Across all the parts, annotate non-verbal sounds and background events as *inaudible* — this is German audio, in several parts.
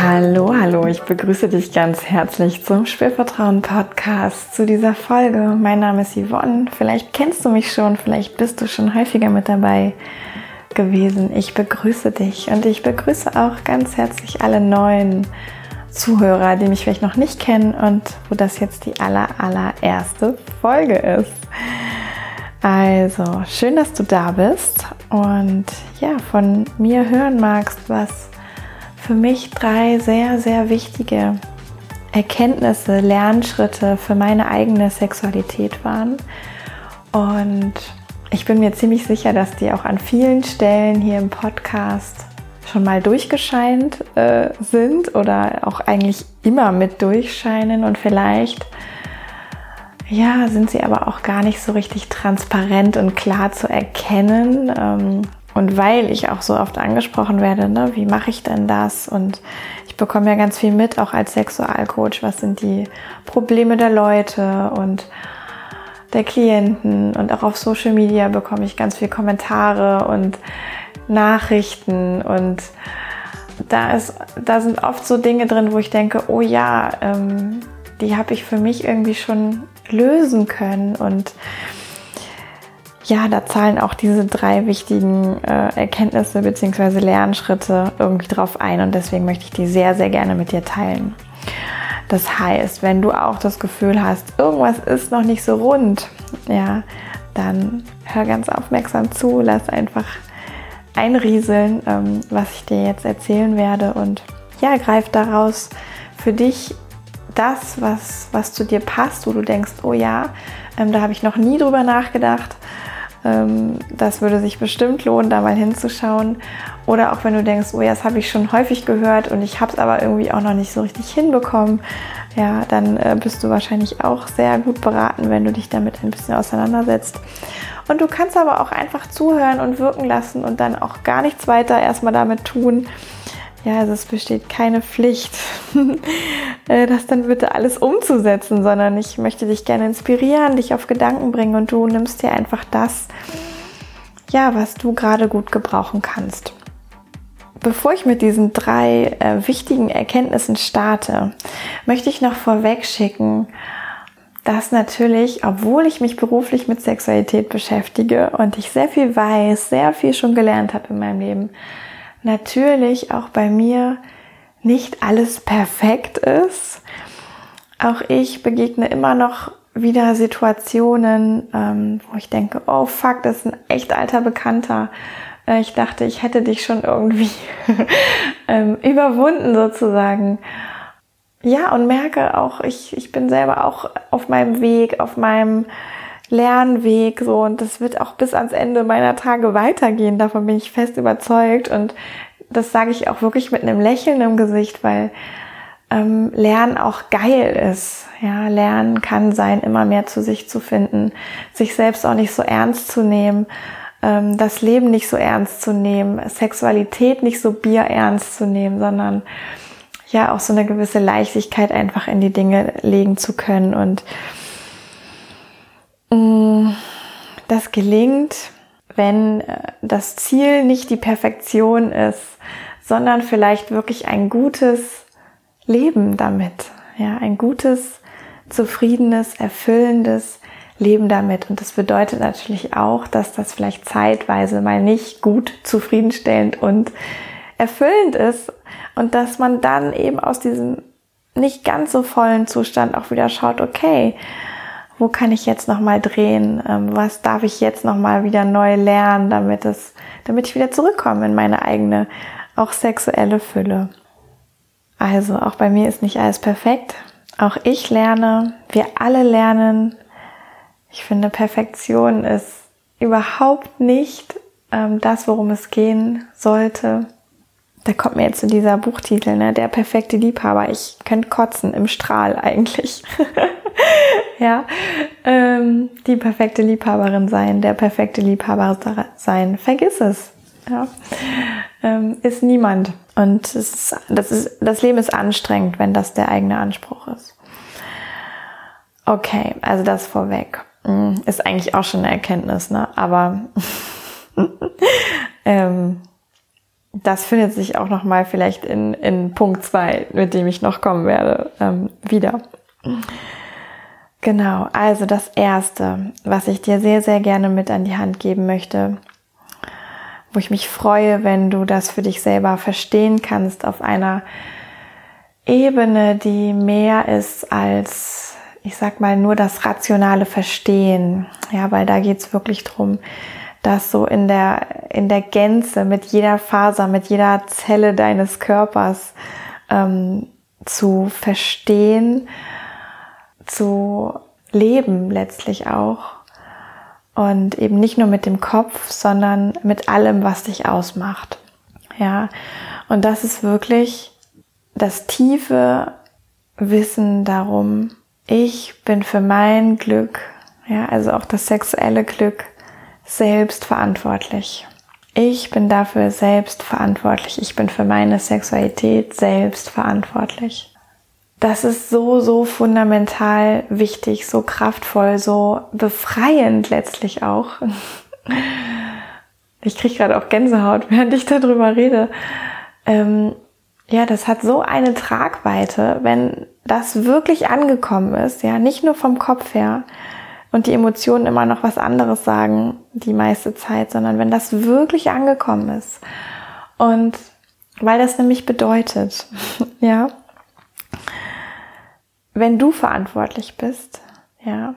Hallo, hallo, ich begrüße dich ganz herzlich zum Spürvertrauen Podcast zu dieser Folge. Mein Name ist Yvonne. Vielleicht kennst du mich schon, vielleicht bist du schon häufiger mit dabei gewesen. Ich begrüße dich und ich begrüße auch ganz herzlich alle neuen Zuhörer, die mich vielleicht noch nicht kennen und wo das jetzt die aller, allererste Folge ist. Also, schön, dass du da bist und ja, von mir hören magst, was für mich drei sehr, sehr wichtige Erkenntnisse, Lernschritte für meine eigene Sexualität waren. Und ich bin mir ziemlich sicher, dass die auch an vielen Stellen hier im Podcast schon mal durchgescheint äh, sind oder auch eigentlich immer mit durchscheinen und vielleicht ja, sind sie aber auch gar nicht so richtig transparent und klar zu erkennen. Ähm, und weil ich auch so oft angesprochen werde, ne, wie mache ich denn das? Und ich bekomme ja ganz viel mit, auch als Sexualcoach, was sind die Probleme der Leute und der Klienten. Und auch auf Social Media bekomme ich ganz viel Kommentare und Nachrichten. Und da, ist, da sind oft so Dinge drin, wo ich denke, oh ja, ähm, die habe ich für mich irgendwie schon lösen können. Und ja, da zahlen auch diese drei wichtigen äh, Erkenntnisse bzw. Lernschritte irgendwie drauf ein und deswegen möchte ich die sehr, sehr gerne mit dir teilen. Das heißt, wenn du auch das Gefühl hast, irgendwas ist noch nicht so rund, ja, dann hör ganz aufmerksam zu, lass einfach einrieseln, ähm, was ich dir jetzt erzählen werde und ja, greif daraus für dich das, was, was zu dir passt, wo du denkst, oh ja, ähm, da habe ich noch nie drüber nachgedacht das würde sich bestimmt lohnen, da mal hinzuschauen. Oder auch wenn du denkst, oh ja, das habe ich schon häufig gehört und ich habe es aber irgendwie auch noch nicht so richtig hinbekommen, ja, dann äh, bist du wahrscheinlich auch sehr gut beraten, wenn du dich damit ein bisschen auseinandersetzt. Und du kannst aber auch einfach zuhören und wirken lassen und dann auch gar nichts weiter erstmal damit tun. Ja, also es besteht keine Pflicht, *laughs* äh, das dann bitte alles umzusetzen, sondern ich möchte dich gerne inspirieren, dich auf Gedanken bringen und du nimmst dir einfach das, ja, was du gerade gut gebrauchen kannst. Bevor ich mit diesen drei äh, wichtigen Erkenntnissen starte, möchte ich noch vorweg schicken, dass natürlich, obwohl ich mich beruflich mit Sexualität beschäftige und ich sehr viel weiß, sehr viel schon gelernt habe in meinem Leben, natürlich auch bei mir nicht alles perfekt ist. Auch ich begegne immer noch wieder Situationen, ähm, wo ich denke, oh fuck, das ist ein echt alter Bekannter. Äh, ich dachte, ich hätte dich schon irgendwie *laughs* ähm, überwunden sozusagen. Ja, und merke auch, ich, ich bin selber auch auf meinem Weg, auf meinem Lernweg so und das wird auch bis ans Ende meiner Tage weitergehen. Davon bin ich fest überzeugt und das sage ich auch wirklich mit einem Lächeln im Gesicht, weil ähm, Lernen auch geil ist. Ja, Lernen kann sein, immer mehr zu sich zu finden, sich selbst auch nicht so ernst zu nehmen, ähm, das Leben nicht so ernst zu nehmen, Sexualität nicht so bierernst zu nehmen, sondern ja auch so eine gewisse Leichtigkeit einfach in die Dinge legen zu können und das gelingt, wenn äh, das Ziel nicht die Perfektion ist, sondern vielleicht wirklich ein gutes Leben damit. Ja, ein gutes, zufriedenes, erfüllendes Leben damit. Und das bedeutet natürlich auch, dass das vielleicht zeitweise mal nicht gut, zufriedenstellend und erfüllend ist und dass man dann eben aus diesem nicht ganz so vollen Zustand auch wieder schaut, okay, wo kann ich jetzt noch mal drehen? Ähm, was darf ich jetzt noch mal wieder neu lernen, damit es, damit ich wieder zurückkomme in meine eigene, auch sexuelle Fülle? Also, auch bei mir ist nicht alles perfekt. Auch ich lerne, wir alle lernen. Ich finde, Perfektion ist überhaupt nicht ähm, das, worum es gehen sollte. Da kommt mir jetzt zu dieser Buchtitel, ne? Der perfekte Liebhaber. Ich könnte kotzen im Strahl eigentlich. *laughs* ja, ähm, die perfekte Liebhaberin sein, der perfekte Liebhaber sein, vergiss es. Ja, ähm, ist niemand. Und ist, das, ist, das Leben ist anstrengend, wenn das der eigene Anspruch ist. Okay, also das vorweg. Hm, ist eigentlich auch schon eine Erkenntnis, ne? Aber *laughs* ähm, das findet sich auch noch mal vielleicht in, in Punkt zwei, mit dem ich noch kommen werde, ähm, wieder. Genau, also das Erste, was ich dir sehr, sehr gerne mit an die Hand geben möchte, wo ich mich freue, wenn du das für dich selber verstehen kannst auf einer Ebene, die mehr ist als, ich sag mal, nur das rationale Verstehen. Ja, weil da geht's wirklich drum, das so in der, in der Gänze, mit jeder Faser, mit jeder Zelle deines Körpers ähm, zu verstehen, zu leben letztlich auch. Und eben nicht nur mit dem Kopf, sondern mit allem, was dich ausmacht. Ja. Und das ist wirklich das tiefe Wissen darum, ich bin für mein Glück, ja, also auch das sexuelle Glück, selbst verantwortlich. Ich bin dafür selbst verantwortlich. Ich bin für meine Sexualität selbst verantwortlich. Das ist so, so fundamental wichtig, so kraftvoll, so befreiend letztlich auch. Ich kriege gerade auch Gänsehaut, während ich darüber rede. Ähm, ja, das hat so eine Tragweite, wenn das wirklich angekommen ist, ja, nicht nur vom Kopf her und die Emotionen immer noch was anderes sagen die meiste Zeit, sondern wenn das wirklich angekommen ist. Und weil das nämlich bedeutet, *laughs* ja, wenn du verantwortlich bist, ja,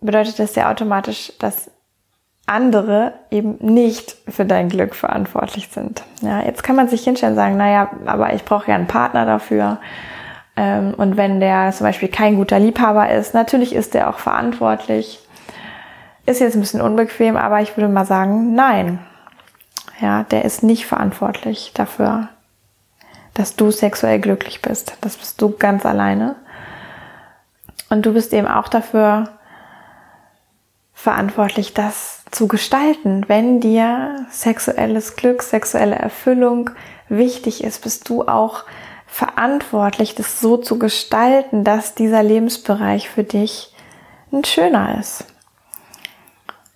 bedeutet das ja automatisch, dass andere eben nicht für dein Glück verantwortlich sind. Ja, jetzt kann man sich hinstellen und sagen, naja, aber ich brauche ja einen Partner dafür. Ähm, und wenn der zum Beispiel kein guter Liebhaber ist, natürlich ist der auch verantwortlich. Ist jetzt ein bisschen unbequem, aber ich würde mal sagen, nein. Ja, der ist nicht verantwortlich dafür, dass du sexuell glücklich bist. Das bist du ganz alleine. Und du bist eben auch dafür verantwortlich, das zu gestalten. Wenn dir sexuelles Glück, sexuelle Erfüllung wichtig ist, bist du auch verantwortlich, das so zu gestalten, dass dieser Lebensbereich für dich ein schöner ist.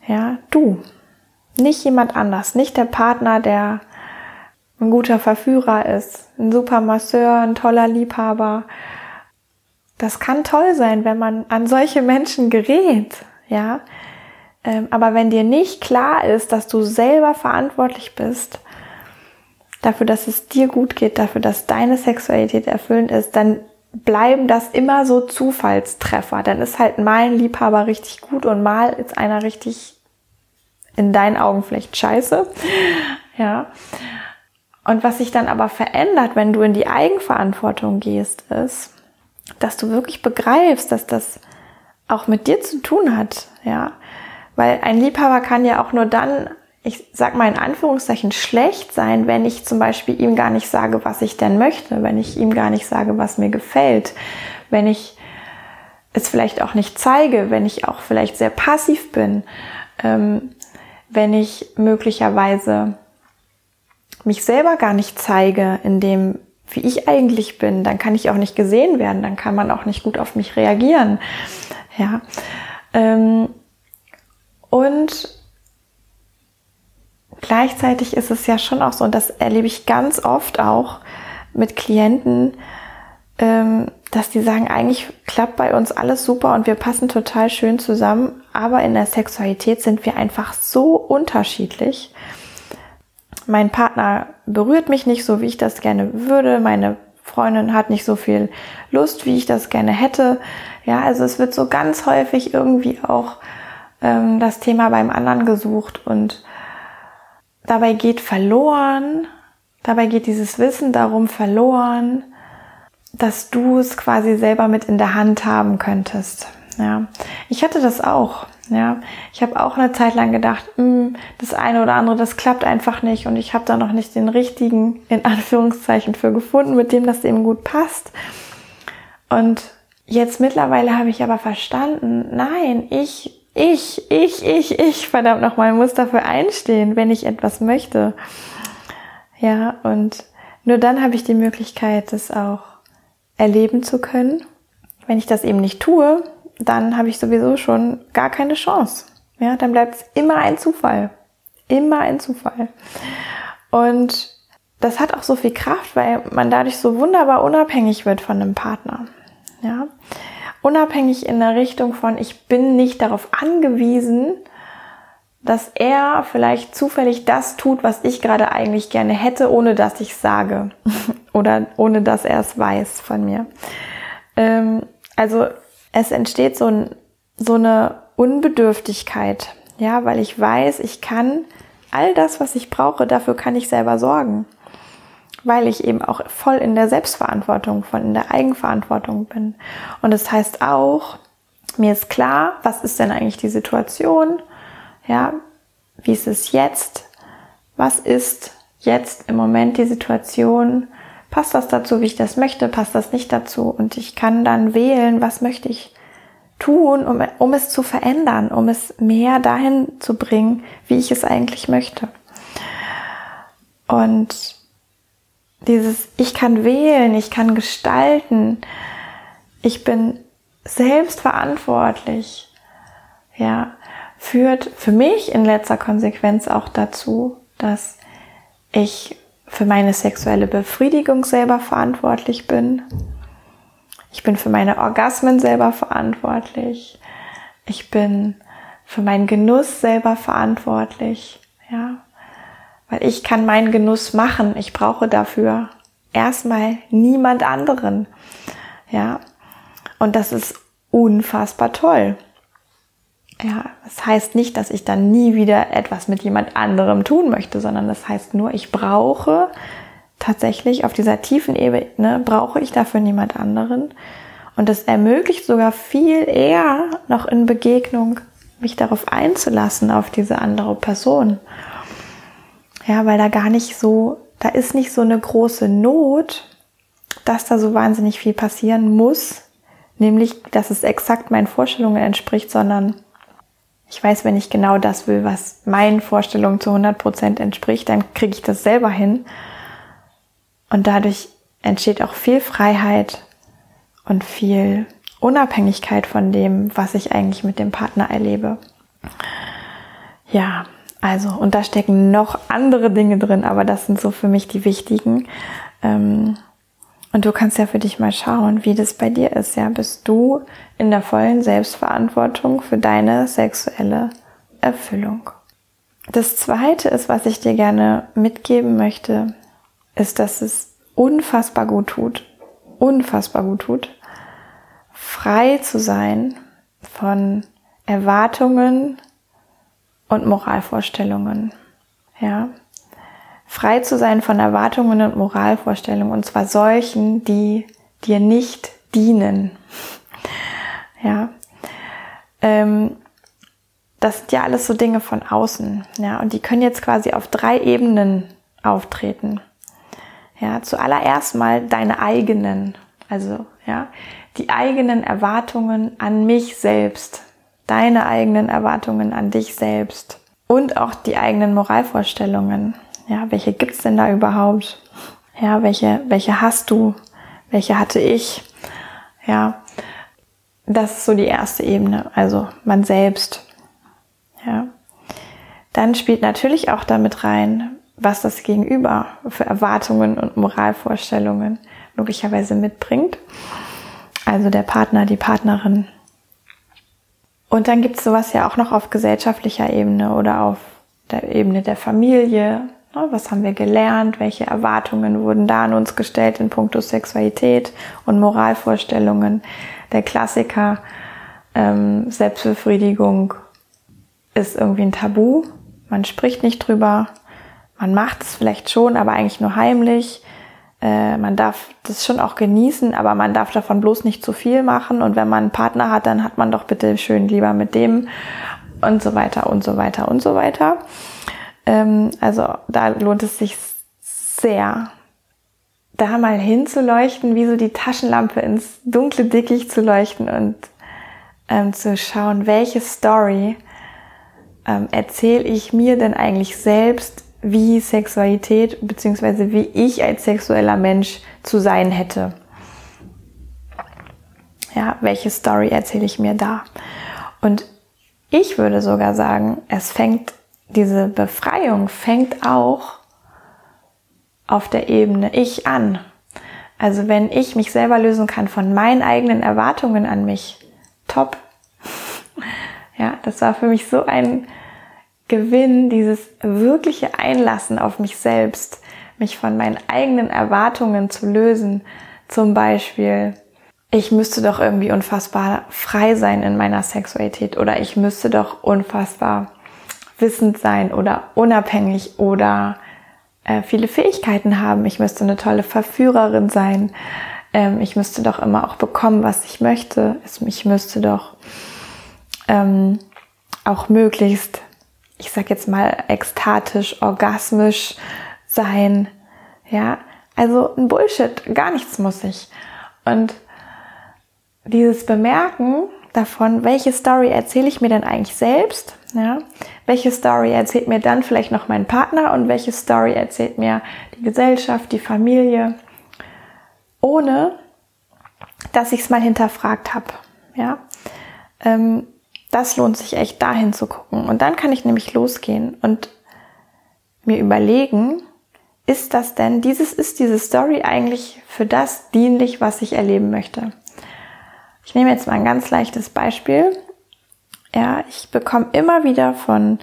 Ja, du. Nicht jemand anders, nicht der Partner, der ein guter Verführer ist, ein super Masseur, ein toller Liebhaber. Das kann toll sein, wenn man an solche Menschen gerät, ja. Ähm, aber wenn dir nicht klar ist, dass du selber verantwortlich bist dafür, dass es dir gut geht, dafür, dass deine Sexualität erfüllend ist, dann bleiben das immer so Zufallstreffer. Dann ist halt mal ein Liebhaber richtig gut und mal ist einer richtig in deinen Augen vielleicht scheiße. *laughs* Ja. Und was sich dann aber verändert, wenn du in die Eigenverantwortung gehst, ist, dass du wirklich begreifst, dass das auch mit dir zu tun hat, ja. Weil ein Liebhaber kann ja auch nur dann, ich sag mal in Anführungszeichen, schlecht sein, wenn ich zum Beispiel ihm gar nicht sage, was ich denn möchte, wenn ich ihm gar nicht sage, was mir gefällt, wenn ich es vielleicht auch nicht zeige, wenn ich auch vielleicht sehr passiv bin, ähm, wenn ich möglicherweise mich selber gar nicht zeige, in dem, wie ich eigentlich bin, dann kann ich auch nicht gesehen werden, dann kann man auch nicht gut auf mich reagieren. Ja. Ähm, und gleichzeitig ist es ja schon auch so, und das erlebe ich ganz oft auch mit Klienten, ähm, dass die sagen, eigentlich klappt bei uns alles super und wir passen total schön zusammen, aber in der Sexualität sind wir einfach so unterschiedlich. Mein Partner berührt mich nicht so, wie ich das gerne würde. Meine Freundin hat nicht so viel Lust, wie ich das gerne hätte. Ja, also es wird so ganz häufig irgendwie auch ähm, das Thema beim anderen gesucht und dabei geht verloren, dabei geht dieses Wissen darum verloren, dass du es quasi selber mit in der Hand haben könntest. Ja, ich hatte das auch. Ja, ich habe auch eine Zeit lang gedacht, mh, hm, das eine oder andere, das klappt einfach nicht und ich habe da noch nicht den richtigen in Anführungszeichen für gefunden, mit dem das eben gut passt. Und jetzt mittlerweile habe ich aber verstanden, nein, ich ich, ich, ich, ich, verdammt nochmal, muss dafür einstehen, wenn ich etwas möchte. Ja, und nur dann habe ich die Möglichkeit, das auch erleben zu können. Wenn ich das eben nicht tue, dann habe ich sowieso schon gar keine Chance. Ja, dann bleibt es immer ein Zufall. Immer ein Zufall. Und das hat auch so viel Kraft, weil man dadurch so wunderbar unabhängig wird von einem Partner. Ja. Unabhängig in der Richtung von, ich bin nicht darauf angewiesen, dass er vielleicht zufällig das tut, was ich gerade eigentlich gerne hätte, ohne dass ich sage *laughs* oder ohne dass er es weiß von mir. Ähm, also es entsteht so, ein, so eine Unbedürftigkeit, ja, weil ich weiß, ich kann all das, was ich brauche, dafür kann ich selber sorgen, weil ich eben auch voll in der Selbstverantwortung, von in der Eigenverantwortung bin. Und das heißt auch, mir ist klar, was ist denn eigentlich die Situation? Ja, wie ist es jetzt? Was ist jetzt im Moment die Situation? Passt das dazu, wie ich das möchte? Passt das nicht dazu? Und ich kann dann wählen, was möchte ich tun, um, um es zu verändern, um es mehr dahin zu bringen, wie ich es eigentlich möchte. Und dieses, ich kann wählen, ich kann gestalten, ich bin selbst verantwortlich, ja, führt für mich in letzter Konsequenz auch dazu, dass ich für meine sexuelle Befriedigung selber verantwortlich bin. Ich bin für meine Orgasmen selber verantwortlich. Ich bin für meinen Genuss selber verantwortlich. Ja, weil ich kann meinen Genuss machen. Ich brauche dafür erstmal niemand anderen. Ja, und das ist unfassbar toll. Ja, das heißt nicht, dass ich dann nie wieder etwas mit jemand anderem tun möchte, sondern das heißt nur, ich brauche tatsächlich auf dieser tiefen Ebene, brauche ich dafür niemand anderen. Und das ermöglicht sogar viel eher noch in Begegnung, mich darauf einzulassen, auf diese andere Person. Ja, weil da gar nicht so, da ist nicht so eine große Not, dass da so wahnsinnig viel passieren muss, nämlich, dass es exakt meinen Vorstellungen entspricht, sondern ich weiß, wenn ich genau das will, was meinen Vorstellungen zu 100 Prozent entspricht, dann kriege ich das selber hin. Und dadurch entsteht auch viel Freiheit und viel Unabhängigkeit von dem, was ich eigentlich mit dem Partner erlebe. Ja, also, und da stecken noch andere Dinge drin, aber das sind so für mich die wichtigen. Ähm, und du kannst ja für dich mal schauen, wie das bei dir ist. Ja, bist du in der vollen Selbstverantwortung für deine sexuelle Erfüllung? Das zweite ist, was ich dir gerne mitgeben möchte, ist, dass es unfassbar gut tut, unfassbar gut tut, frei zu sein von Erwartungen und Moralvorstellungen. Ja, frei zu sein von Erwartungen und Moralvorstellungen, und zwar solchen, die dir nicht dienen. Ja. Ähm, das sind ja alles so Dinge von außen, ja, und die können jetzt quasi auf drei Ebenen auftreten. Ja, zuallererst mal deine eigenen, also, ja, die eigenen Erwartungen an mich selbst, deine eigenen Erwartungen an dich selbst und auch die eigenen Moralvorstellungen. Ja, welche gibt's denn da überhaupt? Ja, welche, welche hast du? Welche hatte ich? Ja, das ist so die erste Ebene, also man selbst. Ja. Dann spielt natürlich auch damit rein, was das Gegenüber für Erwartungen und Moralvorstellungen logischerweise mitbringt. Also der Partner, die Partnerin. Und dann gibt es sowas ja auch noch auf gesellschaftlicher Ebene oder auf der Ebene der Familie, Ne, was haben wir gelernt? Welche Erwartungen wurden da an uns gestellt in puncto Sexualität und Moralvorstellungen? Der Klassiker, ähm, Selbstbefriedigung ist irgendwie ein Tabu. Man spricht nicht drüber. Man macht es vielleicht schon, aber eigentlich nur heimlich. Äh, man darf das schon auch genießen, aber man darf davon bloß nicht zu viel machen. Und wenn man einen Partner hat, dann hat man doch bitte schön lieber mit dem und so weiter und so weiter und so weiter. Ähm, also da lohnt es sich sehr, da mal hinzuleuchten, wie so die Taschenlampe ins dunkle Dickicht zu leuchten und ähm, zu schauen, welche Story ähm, erzähle ich mir denn eigentlich selbst, wie Sexualität bzw. wie ich als sexueller Mensch zu sein hätte. Ja, welche Story erzähle ich mir da? Und ich würde sogar sagen, es fängt diese Befreiung fängt auch auf der Ebene ich an. Also wenn ich mich selber lösen kann von meinen eigenen Erwartungen an mich, top. *laughs* Ja, das war für mich so ein Gewinn, dieses wirkliche Einlassen auf mich selbst, mich von meinen eigenen Erwartungen zu lösen. Zum Beispiel, ich müsste doch irgendwie unfassbar frei sein in meiner Sexualität oder ich müsste doch unfassbar wissend sein oder unabhängig oder äh, viele Fähigkeiten haben. Ich müsste eine tolle Verführerin sein. Ähm, ich müsste doch immer auch bekommen, was ich möchte. Ich müsste doch ähm, auch möglichst, ich sag jetzt mal, ekstatisch, orgasmisch sein. Ja, also ein Bullshit, gar nichts muss ich. Und dieses Bemerken davon, welche Story erzähle ich mir denn eigentlich selbst? Ja? Welche Story erzählt mir dann vielleicht noch mein Partner und welche Story erzählt mir die Gesellschaft, die Familie, ohne dass ich es mal hinterfragt habe. Ja? Ähm, das lohnt sich echt dahin zu gucken. Und dann kann ich nämlich losgehen und mir überlegen, ist das denn, dieses ist diese Story eigentlich für das dienlich, was ich erleben möchte? Ich nehme jetzt mal ein ganz leichtes Beispiel. Ja, ich bekomme immer wieder von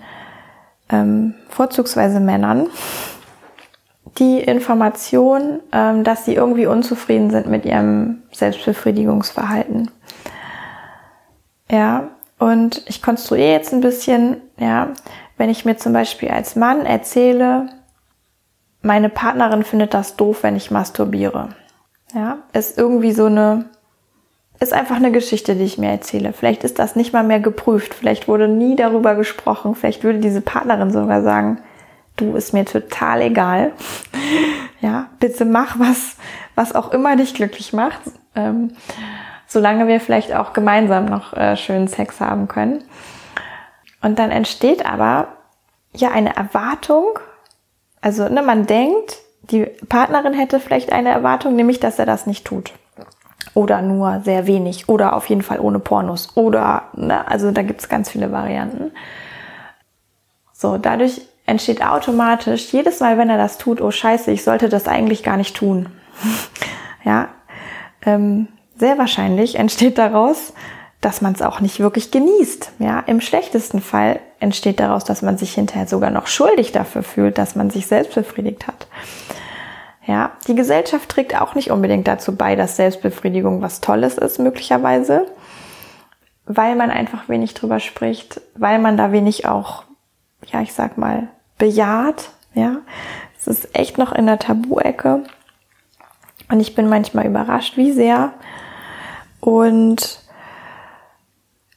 ähm, vorzugsweise Männern die Information, ähm, dass sie irgendwie unzufrieden sind mit ihrem Selbstbefriedigungsverhalten. Ja, und ich konstruiere jetzt ein bisschen, ja, wenn ich mir zum Beispiel als Mann erzähle, meine Partnerin findet das doof, wenn ich masturbiere. Ja, ist irgendwie so eine ist einfach eine Geschichte, die ich mir erzähle. Vielleicht ist das nicht mal mehr geprüft. Vielleicht wurde nie darüber gesprochen. Vielleicht würde diese Partnerin sogar sagen, du ist mir total egal. *laughs* ja, bitte mach was, was auch immer dich glücklich macht. Ähm, solange wir vielleicht auch gemeinsam noch äh, schönen Sex haben können. Und dann entsteht aber ja eine Erwartung. Also, ne, man denkt, die Partnerin hätte vielleicht eine Erwartung, nämlich, dass er das nicht tut oder nur sehr wenig oder auf jeden Fall ohne Pornos oder, ne, also da gibt's ganz viele Varianten. So, dadurch entsteht automatisch jedes Mal, wenn er das tut, oh scheiße, ich sollte das eigentlich gar nicht tun. *laughs* ja, ähm, sehr wahrscheinlich entsteht daraus, dass man es auch nicht wirklich genießt. Ja, im schlechtesten Fall entsteht daraus, dass man sich hinterher sogar noch schuldig dafür fühlt, dass man sich selbst befriedigt hat. Ja, die Gesellschaft trägt auch nicht unbedingt dazu bei, dass Selbstbefriedigung was Tolles ist, möglicherweise, weil man einfach wenig drüber spricht, weil man da wenig auch, ja, ich sag mal, bejaht, ja. Es ist echt noch in der Tabu-Ecke. Und ich bin manchmal überrascht, wie sehr. Und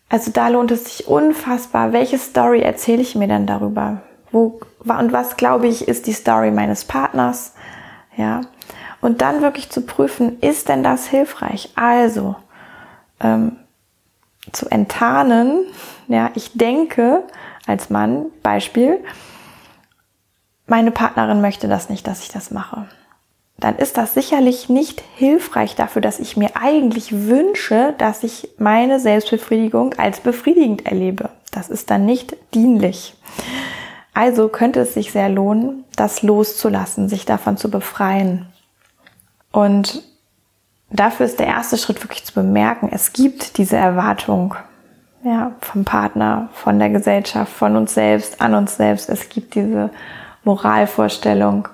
also da lohnt es sich unfassbar. Welche Story erzähle ich mir denn darüber? Wo, und was glaube ich ist die Story meines Partners? Ja. Und dann wirklich zu prüfen, ist denn das hilfreich? Also, ähm, zu enttarnen, ja, ich denke als Mann, Beispiel, meine Partnerin möchte das nicht, dass ich das mache. Dann ist das sicherlich nicht hilfreich dafür, dass ich mir eigentlich wünsche, dass ich meine Selbstbefriedigung als befriedigend erlebe. Das ist dann nicht dienlich. Also könnte es sich sehr lohnen, das loszulassen, sich davon zu befreien. Und dafür ist der erste Schritt wirklich zu bemerken, es gibt diese Erwartung ja, vom Partner, von der Gesellschaft, von uns selbst, an uns selbst. Es gibt diese Moralvorstellung.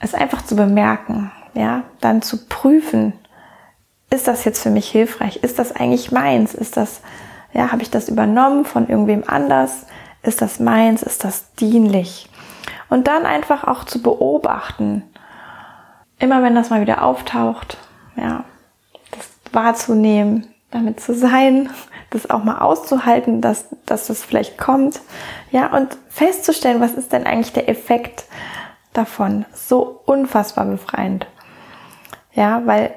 Es einfach zu bemerken, ja, dann zu prüfen, ist das jetzt für mich hilfreich? Ist das eigentlich meins? Ist das, ja, habe ich das übernommen von irgendwem anders? Ist das meins? Ist das dienlich? Und dann einfach auch zu beobachten. Immer wenn das mal wieder auftaucht, ja, das wahrzunehmen, damit zu sein, *laughs* das auch mal auszuhalten, dass, dass das vielleicht kommt, ja, und festzustellen, was ist denn eigentlich der Effekt davon? So unfassbar befreiend. Ja, weil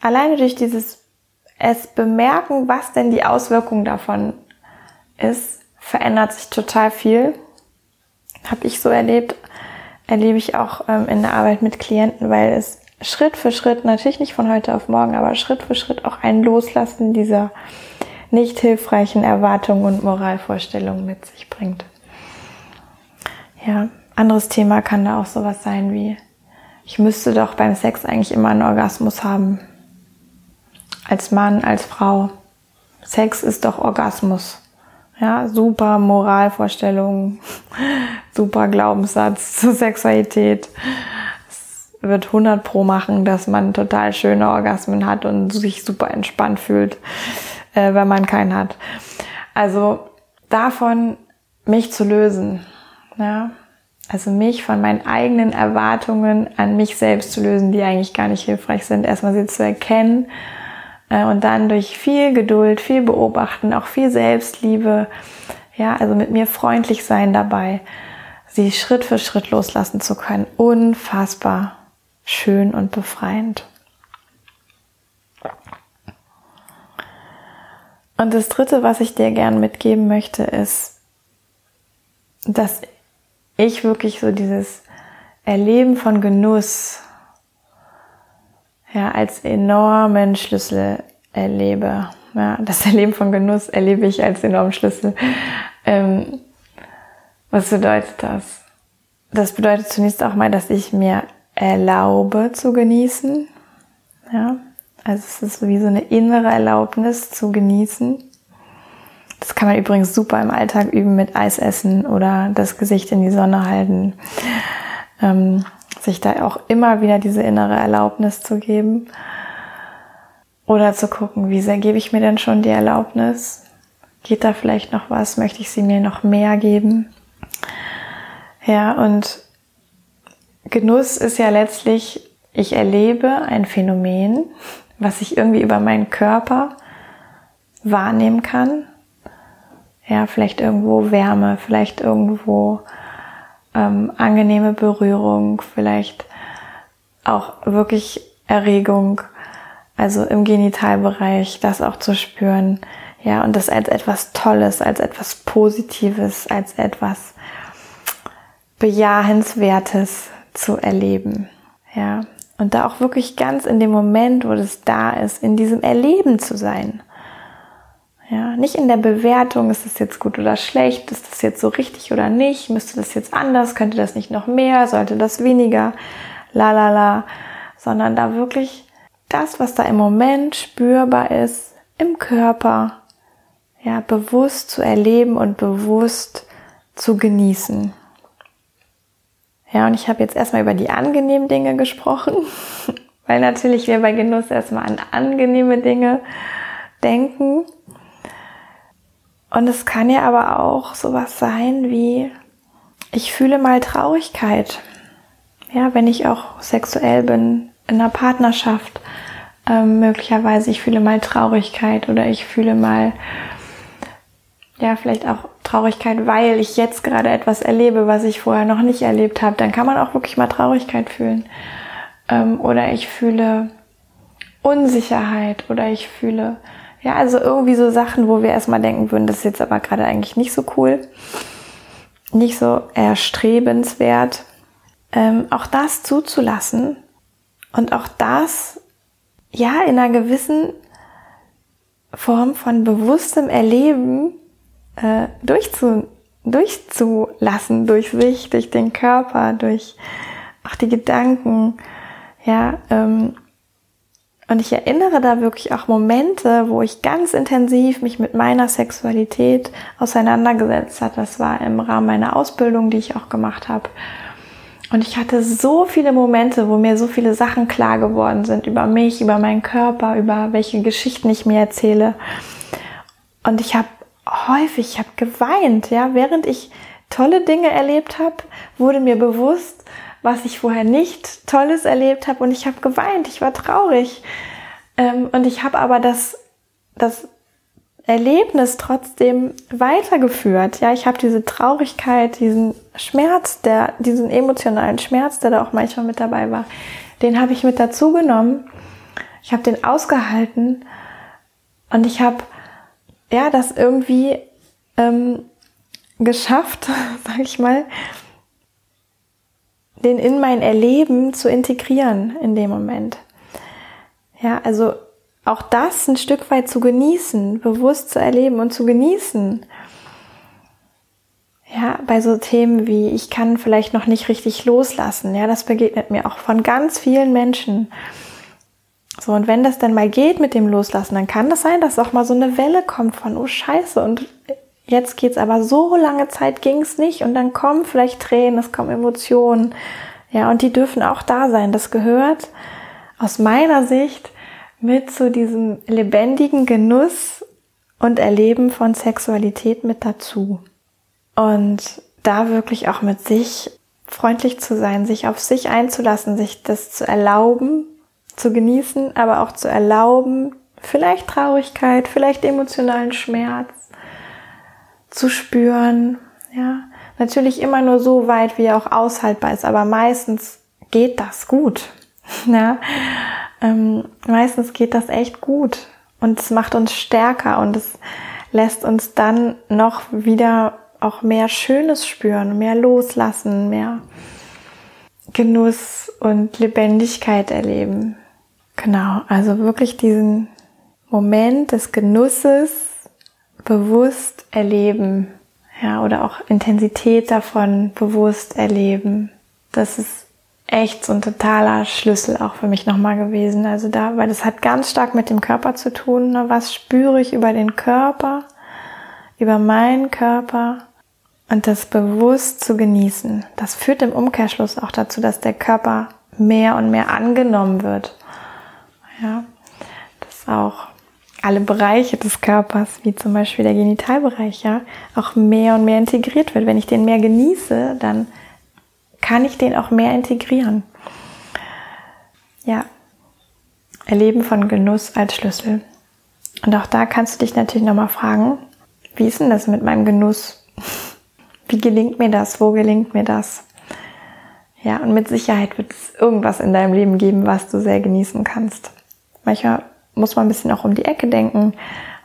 alleine durch dieses es bemerken, was denn die Auswirkung davon ist, verändert sich total viel. Habe ich so erlebt, erlebe ich auch ähm, in der Arbeit mit Klienten, weil es Schritt für Schritt, natürlich nicht von heute auf morgen, aber Schritt für Schritt auch ein Loslassen dieser nicht hilfreichen Erwartungen und Moralvorstellungen mit sich bringt. Ja, Anderes Thema kann da auch sowas sein wie, ich müsste doch beim Sex eigentlich immer einen Orgasmus haben. Als Mann, als Frau. Sex ist doch Orgasmus. Ja, super Moralvorstellung, *laughs* super Glaubenssatz zur Sexualität. Es wird 100 pro machen, dass man total schöne Orgasmen hat und sich super entspannt fühlt, äh, wenn man keinen hat. Also davon mich zu lösen, ja, also mich von meinen eigenen Erwartungen an mich selbst zu lösen, die eigentlich gar nicht hilfreich sind, erstmal sie zu erkennen äh, und dann durch viel Geduld, viel Beobachten, auch viel Selbstliebe, ja, also mit mir freundlich sein dabei, sie Schritt für Schritt loslassen zu können. Unfassbar schön und befreiend. Und das dritte, was ich dir gern mitgeben möchte, ist, dass ich wirklich so dieses Erleben von Genuss ja, als enormen Schlüssel erlebe. Ja, das *laughs* Erleben von Genuss erlebe ich als enormen Schlüssel. Ähm, was bedeutet das? Das bedeutet zunächst auch mal, dass ich mir erlaube zu genießen. Ja, also es ist wie so eine innere Erlaubnis zu genießen. Das kann man übrigens super im Alltag üben mit Eis essen oder das Gesicht in die Sonne halten. Ähm, sich da auch immer wieder diese innere Erlaubnis zu geben. Oder zu gucken, wie sehr gebe ich mir denn schon die Erlaubnis? Geht da vielleicht noch was? Möchte ich sie mir noch mehr geben? Ja, und Genuss ist ja letztlich, ich erlebe ein Phänomen, was ich irgendwie über meinen Körper wahrnehmen kann. Ja, vielleicht irgendwo Wärme, vielleicht irgendwo ähm, angenehme Berührung, vielleicht auch wirklich Erregung, also im Genitalbereich, das auch zu spüren. Ja, und das als etwas Tolles, als etwas Positives, als etwas Bejahenswertes zu erleben. Ja, und da auch wirklich ganz in dem Moment, wo das da ist, in diesem Erleben zu sein. Ja, nicht in der Bewertung, ist das jetzt gut oder schlecht, ist das jetzt so richtig oder nicht, müsste das jetzt anders, könnte das nicht noch mehr, sollte das weniger, la la la, sondern da wirklich das, was da im Moment spürbar ist, im Körper, ja, bewusst zu erleben und bewusst zu genießen. Ja, und ich habe jetzt erstmal über die angenehmen Dinge gesprochen, *laughs* weil natürlich wir bei Genuss erstmal an angenehme Dinge denken. Und es kann ja aber auch sowas sein wie, ich fühle mal Traurigkeit. Ja, wenn ich auch sexuell bin, in einer Partnerschaft, ähm, möglicherweise ich fühle mal Traurigkeit oder ich fühle mal, ja, vielleicht auch Traurigkeit, weil ich jetzt gerade etwas erlebe, was ich vorher noch nicht erlebt habe. Dann kann man auch wirklich mal Traurigkeit fühlen. Ähm, oder ich fühle Unsicherheit oder ich fühle ja, also irgendwie so Sachen, wo wir erstmal denken würden, das ist jetzt aber gerade eigentlich nicht so cool, nicht so erstrebenswert. Ähm, auch das zuzulassen und auch das, ja, in einer gewissen Form von bewusstem Erleben äh, durchzu, durchzulassen, durch sich, durch den Körper, durch auch die Gedanken, ja, ähm, und ich erinnere da wirklich auch Momente, wo ich ganz intensiv mich mit meiner Sexualität auseinandergesetzt habe. Das war im Rahmen meiner Ausbildung, die ich auch gemacht habe. Und ich hatte so viele Momente, wo mir so viele Sachen klar geworden sind über mich, über meinen Körper, über welche Geschichten ich mir erzähle. Und ich habe häufig, ich habe geweint, ja, während ich tolle Dinge erlebt habe, wurde mir bewusst, was ich vorher nicht Tolles erlebt habe und ich habe geweint, ich war traurig. Ähm, und ich habe aber das, das Erlebnis trotzdem weitergeführt. Ja, ich habe diese Traurigkeit, diesen Schmerz, der, diesen emotionalen Schmerz, der da auch manchmal mit dabei war, den habe ich mit dazu genommen. Ich habe den ausgehalten und ich habe ja das irgendwie ähm, geschafft, *laughs* sag ich mal, den in mein Erleben zu integrieren in dem Moment. Ja, also auch das ein Stück weit zu genießen, bewusst zu erleben und zu genießen. Ja, bei so Themen wie ich kann vielleicht noch nicht richtig loslassen. Ja, das begegnet mir auch von ganz vielen Menschen. So, und wenn das dann mal geht mit dem Loslassen, dann kann das sein, dass auch mal so eine Welle kommt von, oh Scheiße, und jetzt geht's aber so lange Zeit ging's nicht und dann kommen vielleicht Tränen, es kommen Emotionen. Ja, und die dürfen auch da sein. Das gehört aus meiner Sicht mit zu diesem lebendigen Genuss und Erleben von Sexualität mit dazu. Und da wirklich auch mit sich freundlich zu sein, sich auf sich einzulassen, sich das zu erlauben, zu genießen, aber auch zu erlauben, vielleicht Traurigkeit, vielleicht emotionalen Schmerz zu spüren, ja. Natürlich immer nur so weit, wie er auch aushaltbar ist, aber meistens geht das gut, *laughs* ja. Ähm, meistens geht das echt gut und es macht uns stärker und es lässt uns dann noch wieder auch mehr Schönes spüren, mehr loslassen, mehr Genuss und Lebendigkeit erleben. Genau, also wirklich diesen Moment des Genusses bewusst erleben, ja, oder auch Intensität davon bewusst erleben. Das ist echt so ein totaler Schlüssel auch für mich nochmal gewesen. Also da, weil das hat ganz stark mit dem Körper zu tun. Ne? Was spüre ich über den Körper, über meinen Körper? und das bewusst zu genießen. Das führt im Umkehrschluss auch dazu, dass der Körper mehr und mehr angenommen wird. Ja, dass auch alle Bereiche des Körpers, wie zum Beispiel der Genitalbereich, ja, auch mehr und mehr integriert wird. Wenn ich den mehr genieße, dann kann ich den auch mehr integrieren. Ja, Erleben von Genuss als Schlüssel. Und auch da kannst du dich natürlich nochmal fragen, wie ist denn das mit meinem Genuss? Wie gelingt mir das? Wo gelingt mir das? Ja, und mit Sicherheit wird es irgendwas in deinem Leben geben, was du sehr genießen kannst. Manchmal muss man ein bisschen auch um die Ecke denken.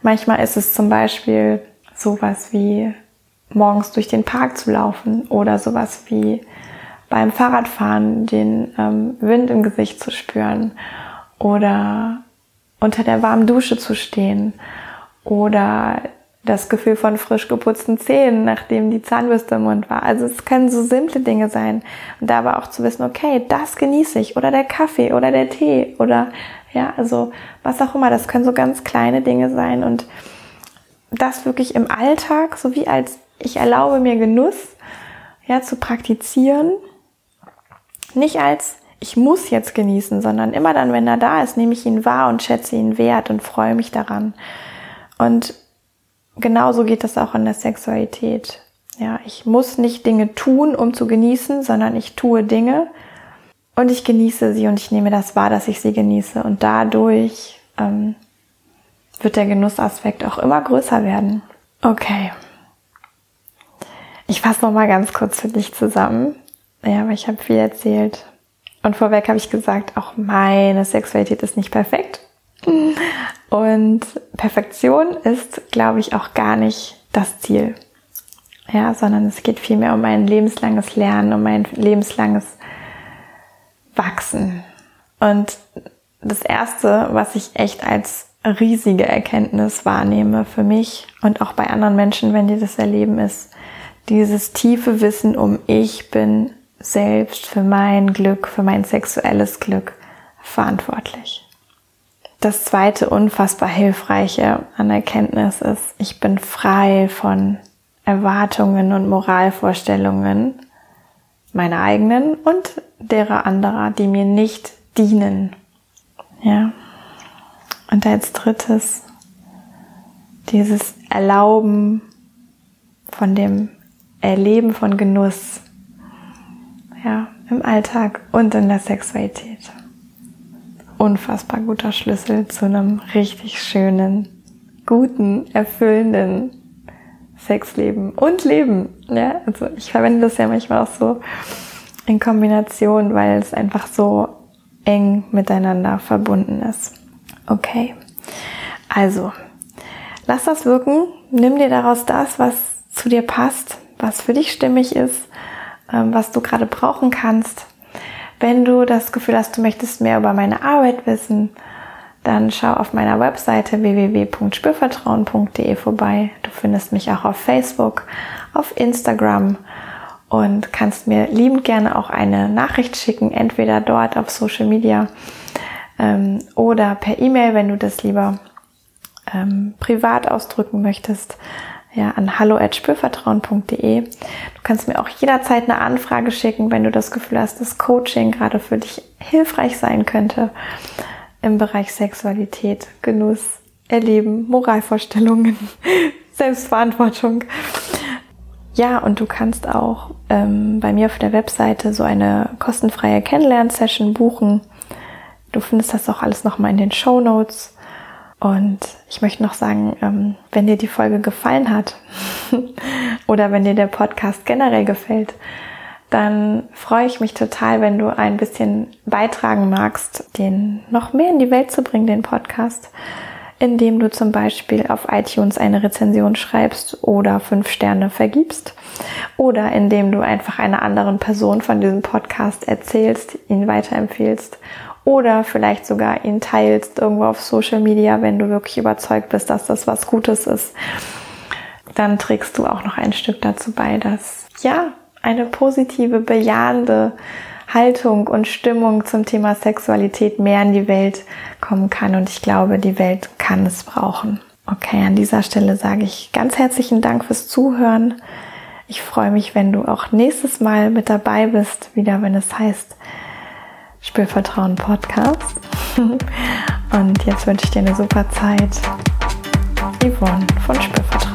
Manchmal ist es zum Beispiel sowas wie morgens durch den Park zu laufen oder sowas wie beim Fahrradfahren den ähm, Wind im Gesicht zu spüren oder unter der warmen Dusche zu stehen oder das Gefühl von frisch geputzten Zähnen, nachdem die Zahnbürste im Mund war. Also es können so simple Dinge sein. Und da aber auch zu wissen, okay, das genieße ich. Oder der Kaffee oder der Tee oder ja, also was auch immer. Das können so ganz kleine Dinge sein. Und das wirklich im Alltag, so wie als ich erlaube mir Genuss, ja, zu praktizieren. Nicht als ich muss jetzt genießen, sondern immer dann, wenn er da ist, nehme ich ihn wahr und schätze ihn wert und freue mich daran. Und genauso geht das auch in der Sexualität. Ja, ich muss nicht Dinge tun, um zu genießen, sondern ich tue Dinge und ich genieße sie und ich nehme das wahr, dass ich sie genieße. Und dadurch ähm, wird der Genussaspekt auch immer größer werden. Okay. Ich fasse noch mal ganz kurz für dich zusammen. Ja, aber ich habe viel erzählt. Und vorweg habe ich gesagt, auch meine Sexualität ist nicht perfekt. Und Perfektion ist, glaube ich, auch gar nicht das Ziel. Ja, sondern es geht vielmehr um ein lebenslanges Lernen, um ein lebenslanges Wachsen. Und das erste, was ich echt als riesige Erkenntnis wahrnehme für mich und auch bei anderen Menschen, wenn die das erleben, ist dieses tiefe Wissen um ich bin selbst für mein Glück, für mein sexuelles Glück verantwortlich. Das zweite unfassbar hilfreiche an Erkenntnis ist, ich bin frei von Erwartungen und Moralvorstellungen, meine eigenen und derer anderer, die mir nicht dienen. Ja. Und als drittes dieses Erlauben von dem Erleben von Genuss. Ja, im Alltag und in der Sexualität unfassbar guter Schlüssel zu einem richtig schönen, guten, erfüllenden Sexleben und Leben. Ja, also ich verwende das ja manchmal auch so in Kombination, weil es einfach so eng miteinander verbunden ist. Okay. Also, lass das wirken. Nimm dir daraus das, was zu dir passt, was für dich stimmig ist, ähm, was du gerade brauchen kannst. Wenn du das Gefühl hast, du möchtest mehr über meine Arbeit wissen, dann schau auf meiner Webseite www.spürvertrauen.de vorbei. Findest mich auch auf Facebook, auf Instagram und kannst mir liebend gerne auch eine Nachricht schicken, entweder dort auf Social Media ähm, oder per E-Mail, wenn du das lieber ähm, privat ausdrücken möchtest ja, an hallo@spürvertrauen.de. Du kannst mir auch jederzeit eine Anfrage schicken, wenn du das Gefühl hast, dass Coaching gerade für dich hilfreich sein könnte im Bereich Sexualität, Genuss, Erleben, Moralvorstellungen, *laughs* Selbstverantwortung. Ja, und du kannst auch ähm, bei mir auf der Webseite so eine kostenfreie Kennenlern-Session buchen. Du findest das auch alles nochmal in den Show Notes. Und ich möchte noch sagen, ähm, wenn dir die Folge gefallen hat *laughs* oder wenn dir der Podcast generell gefällt, dann freue ich mich total, wenn du ein bisschen beitragen magst, den noch mehr in die Welt zu bringen, den Podcast, indem du zum Beispiel auf iTunes eine Rezension schreibst oder fünf Sterne vergibst oder indem du einfach einer anderen Person von diesem Podcast erzählst, ihn weiterempfehlst oder vielleicht sogar ihn teilst irgendwo auf Social Media, wenn du wirklich überzeugt bist, dass das was Gutes ist, dann trägst du auch noch ein Stück dazu bei, dass ja eine positive, bejahende Haltung und Stimmung zum Thema Sexualität mehr in die Welt kommen kann. Und ich glaube, die Welt kann es brauchen. Okay, an dieser Stelle sage ich ganz herzlichen Dank fürs Zuhören. Ich freue mich, wenn du auch nächstes Mal mit dabei bist, wieder wenn es heißt, Spürvertrauen Podcast. *laughs* Und jetzt wünsche ich dir eine super Zeit. Yvonne von Spürvertrauen.